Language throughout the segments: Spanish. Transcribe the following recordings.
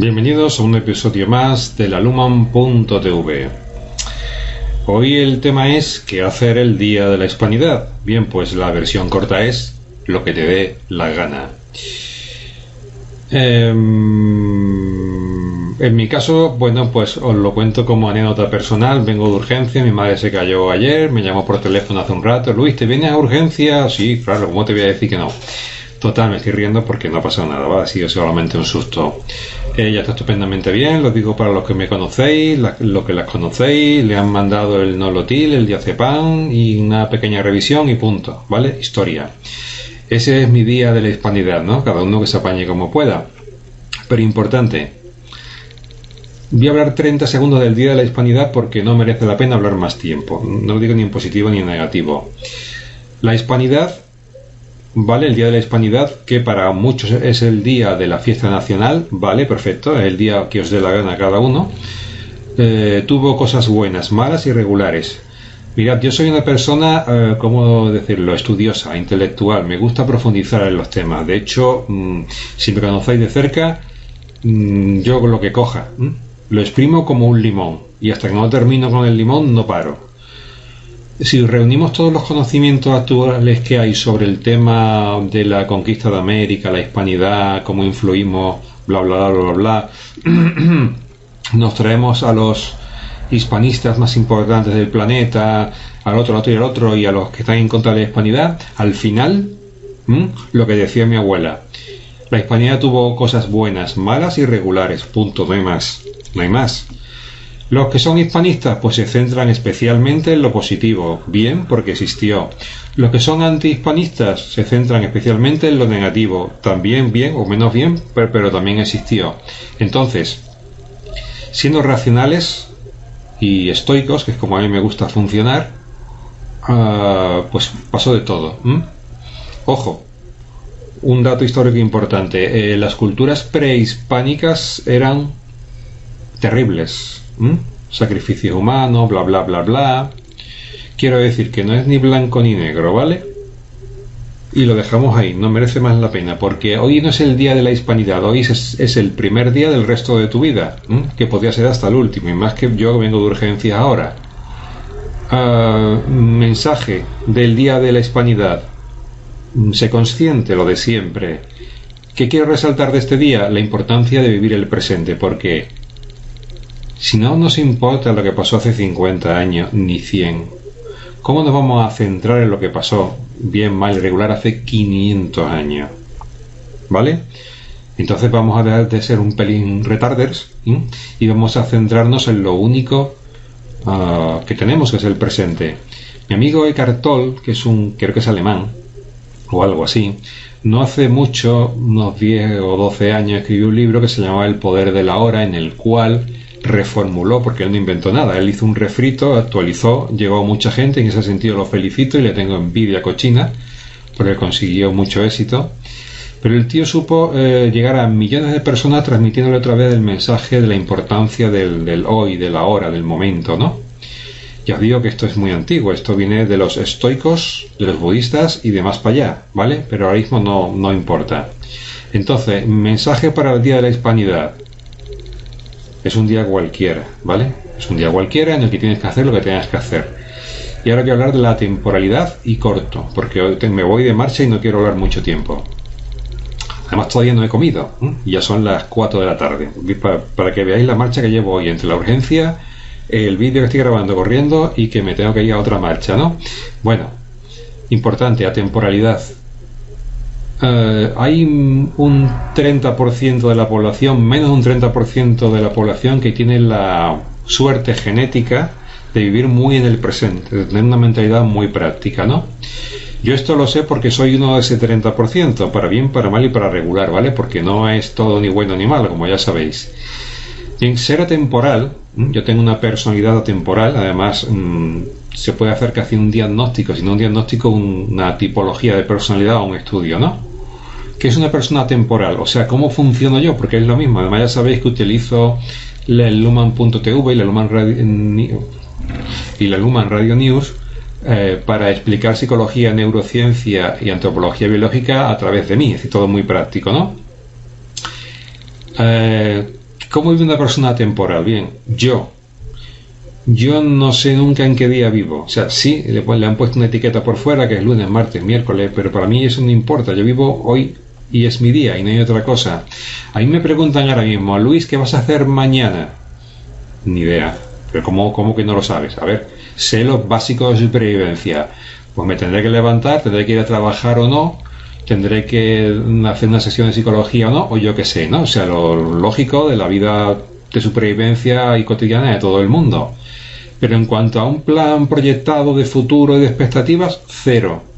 Bienvenidos a un episodio más de la Luman.tv. Hoy el tema es ¿qué hacer el día de la hispanidad? Bien, pues la versión corta es lo que te dé la gana. Eh, en mi caso, bueno, pues os lo cuento como anécdota personal. Vengo de urgencia, mi madre se cayó ayer, me llamó por teléfono hace un rato. Luis, ¿te vienes a urgencia? Sí, claro, ¿cómo te voy a decir que no? Total, me estoy riendo porque no ha pasado nada, ¿va? Ha sido solamente un susto. Ella está estupendamente bien, lo digo para los que me conocéis, los que las conocéis, le han mandado el nolotil, el diazepam y una pequeña revisión y punto, ¿vale? Historia. Ese es mi día de la hispanidad, ¿no? Cada uno que se apañe como pueda. Pero importante, Voy a hablar 30 segundos del Día de la Hispanidad porque no merece la pena hablar más tiempo. No lo digo ni en positivo ni en negativo. La Hispanidad, ¿vale? El Día de la Hispanidad, que para muchos es el día de la fiesta nacional, ¿vale? Perfecto, el día que os dé la gana cada uno. Eh, tuvo cosas buenas, malas y regulares. Mirad, yo soy una persona, eh, ¿cómo decirlo?, estudiosa, intelectual. Me gusta profundizar en los temas. De hecho, mm, si me conocéis de cerca, mm, yo lo que coja. Lo exprimo como un limón y hasta que no termino con el limón no paro. Si reunimos todos los conocimientos actuales que hay sobre el tema de la conquista de América, la hispanidad, cómo influimos, bla, bla, bla, bla, bla, nos traemos a los hispanistas más importantes del planeta, al otro, al otro y al otro, y a los que están en contra de la hispanidad, al final, lo que decía mi abuela, la hispanidad tuvo cosas buenas, malas y regulares, punto, no hay más no hay más. Los que son hispanistas pues se centran especialmente en lo positivo, bien porque existió. Los que son antihispanistas se centran especialmente en lo negativo, también bien o menos bien, pero, también existió. Entonces, siendo racionales y estoicos, que es como a mí me gusta funcionar, ah, pues pasó de todo. Ojo, un dato histórico importante. Eh, las culturas prehispánicas eran terribles. Sacrificio humano, bla, bla, bla, bla. Quiero decir que no es ni blanco ni negro, ¿vale? Y lo dejamos ahí, no merece más la pena, porque hoy no es el día de la hispanidad, hoy es, el primer día del resto de tu vida, que podría ser hasta el último, y más que yo vengo de urgencia ahora. Ah, mensaje del día de la hispanidad. Sé consciente lo de siempre. ¿Qué quiero resaltar de este día? La importancia de vivir el presente, porque si no nos importa lo que pasó hace 50 años, ni 100, ¿cómo nos vamos a centrar en lo que pasó bien, mal, regular hace 500 años? ¿Vale? Entonces vamos a dejar de ser un pelín retarders y vamos a centrarnos en lo único ah, que tenemos, que es el presente. Mi amigo Eckhart Tolle, que es un, creo que es alemán, o algo así, no hace mucho, unos 10 o 12 años, escribió un libro que se llamaba El poder de la hora, en el cual reformuló, porque él no inventó nada, él hizo un refrito, actualizó, llegó a mucha gente, en ese sentido lo felicito y le tengo envidia cochina, porque consiguió mucho éxito. Pero el tío supo eh, llegar a millones de personas transmitiéndole otra vez el mensaje de la importancia del, hoy, de la hora, del momento, ¿no? Ya os digo que esto es muy antiguo, esto viene de los estoicos, de los budistas y de más para allá, ¿vale? Pero ahora mismo no, no importa. Entonces, mensaje para el Día de la Hispanidad es un día cualquiera, ¿vale? Es un día cualquiera en el que tienes que hacer lo que tengas que hacer. Y ahora quiero hablar de la temporalidad y corto, porque hoy me voy de marcha y no quiero hablar mucho tiempo. Además todavía no he comido, y ya son las 4 de la tarde. Para, que veáis la marcha que llevo hoy entre la urgencia, el vídeo que estoy grabando corriendo y que me tengo que ir a otra marcha, ¿no? Bueno, importante, a Eh, hay un 30% de la población, menos de un 30% de la población que tiene la suerte genética de vivir muy en el presente, de tener una mentalidad muy práctica, ¿no? Yo esto lo sé porque soy uno de ese 30%, para bien, para mal y para regular, ¿vale? Porque no es todo ni bueno ni malo, como ya sabéis. En ser atemporal, yo tengo una personalidad atemporal, además mm, se puede hacer casi un diagnóstico, sino un diagnóstico, una tipología de personalidad o un estudio, ¿no? ¿Qué es una persona temporal? O sea, ¿cómo funciono yo? Porque es lo mismo. Además ya sabéis que utilizo el Luman.tv y la Luman Radio, y la News eh, para explicar psicología, neurociencia y antropología biológica a través de mí. Es decir, todo muy práctico, ¿no? Eh, ¿Cómo vive una persona temporal? Bien, yo. Yo no sé nunca en qué día vivo. O sea, sí, le, le han puesto una etiqueta por fuera que es lunes, martes, miércoles, pero para mí eso no importa. Yo vivo hoy y es mi día y no hay otra cosa. A mí me preguntan ahora mismo, Luis, ¿qué vas a hacer mañana? Ni idea. Pero ¿cómo, cómo que no lo sabes? A ver, sé los básicos de supervivencia. Pues me tendré que levantar, tendré que ir a trabajar o no, tendré que hacer una sesión de psicología o no, o yo qué sé, ¿no? O sea, lo lógico de la vida de supervivencia y cotidiana de todo el mundo. Pero en cuanto a un plan proyectado de futuro y de expectativas, cero.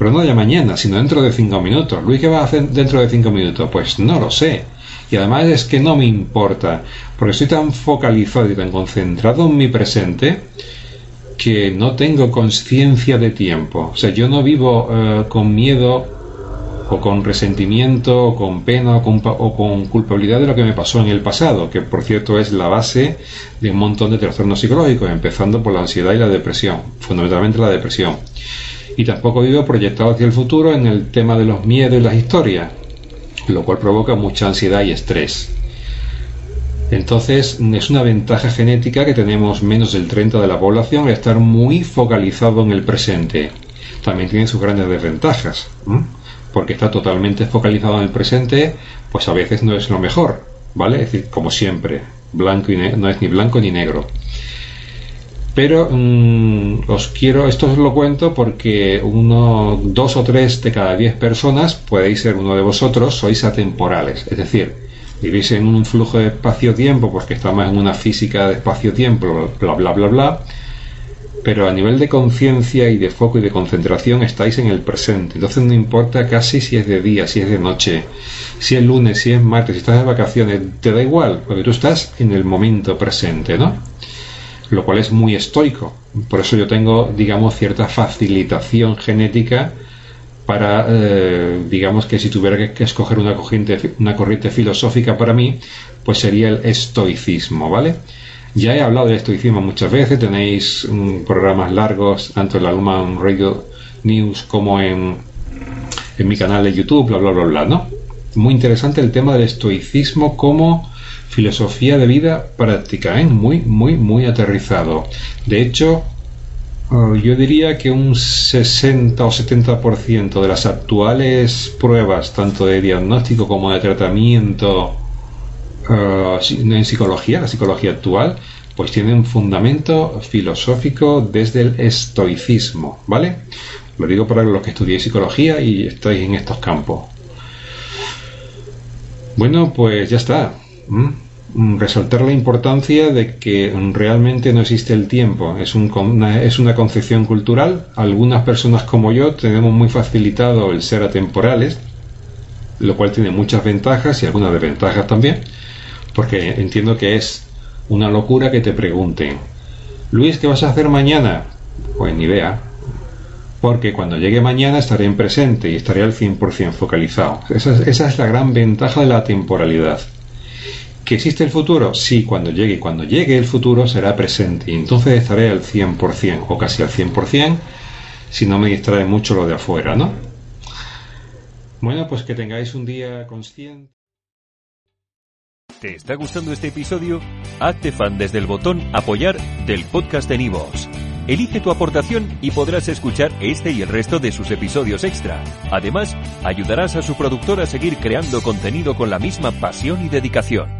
Pero no ya mañana, sino dentro de cinco minutos. Luis, ¿qué va a hacer dentro de cinco minutos? Pues no lo sé. Y además es que no me importa, porque estoy tan focalizado y tan concentrado en mi presente que no tengo conciencia de tiempo. O sea, yo no vivo eh, con miedo o con resentimiento o con pena o con, culpabilidad de lo que me pasó en el pasado, que por cierto es la base de un montón de trastornos psicológicos, empezando por la ansiedad y la depresión, fundamentalmente la depresión. Y tampoco vivo proyectado hacia el futuro en el tema de los miedos y las historias, lo cual provoca mucha ansiedad y estrés. Entonces, es una ventaja genética que tenemos menos del 30 de la población estar muy focalizado en el presente. También tiene sus grandes desventajas, porque está totalmente focalizado en el presente, pues a veces no es lo mejor, ¿vale? Es decir, como siempre, blanco y no es ni blanco ni negro. Pero mm, os quiero, esto os lo cuento porque uno, dos o tres de cada diez personas, podéis ser uno de vosotros, sois atemporales. Es decir, vivís en un flujo de espacio-tiempo porque estamos en una física de espacio-tiempo, bla, bla, bla, bla, pero a nivel de conciencia y de foco y de concentración estáis en el presente. Entonces no importa casi si es de día, si es de noche, si es lunes, si es martes, si estás de vacaciones, te da igual, porque tú estás en el momento presente, ¿no? Lo cual es muy estoico. Por eso yo tengo, digamos, cierta facilitación genética para, eh, digamos que si tuviera que, escoger una corriente, filosófica para mí, pues sería el estoicismo, ¿vale? Ya he hablado del estoicismo muchas veces, tenéis programas largos, tanto en la Luman Radio News como en, en mi canal de YouTube, bla, bla, bla, bla, ¿no? Muy interesante el tema del estoicismo como filosofía de vida práctica, ¿eh? Muy, muy, muy aterrizado. De hecho, Oh, yo diría que un 60 o 70% de las actuales pruebas, tanto de diagnóstico como de tratamiento uh, en psicología, la psicología actual, pues tienen un fundamento filosófico desde el estoicismo, ¿vale? Lo digo para los que estudiéis psicología y estáis en estos campos. Bueno, pues ya está. Mm, resaltar la importancia de que realmente no existe el tiempo, es, una, es una concepción cultural. Algunas personas como yo tenemos muy facilitado el ser atemporales, lo cual tiene muchas ventajas y algunas desventajas también, porque entiendo que es una locura que te pregunten, Luis, ¿qué vas a hacer mañana? Pues ni idea, porque cuando llegue mañana estaré en presente y estaré al 100% focalizado. Esa, esa es la gran ventaja de la temporalidad. ¿Que existe el futuro? Sí, cuando llegue. Cuando llegue el futuro será presente. Y entonces estaré al 100% o casi al 100% si no me distrae mucho lo de afuera, ¿no? Bueno, pues que tengáis un día consciente. ¿Te está gustando este episodio? Hazte fan desde el botón apoyar del podcast de Nivos. Elige tu aportación y podrás escuchar este y el resto de sus episodios extra. Además, ayudarás a su productor a seguir creando contenido con la misma pasión y dedicación.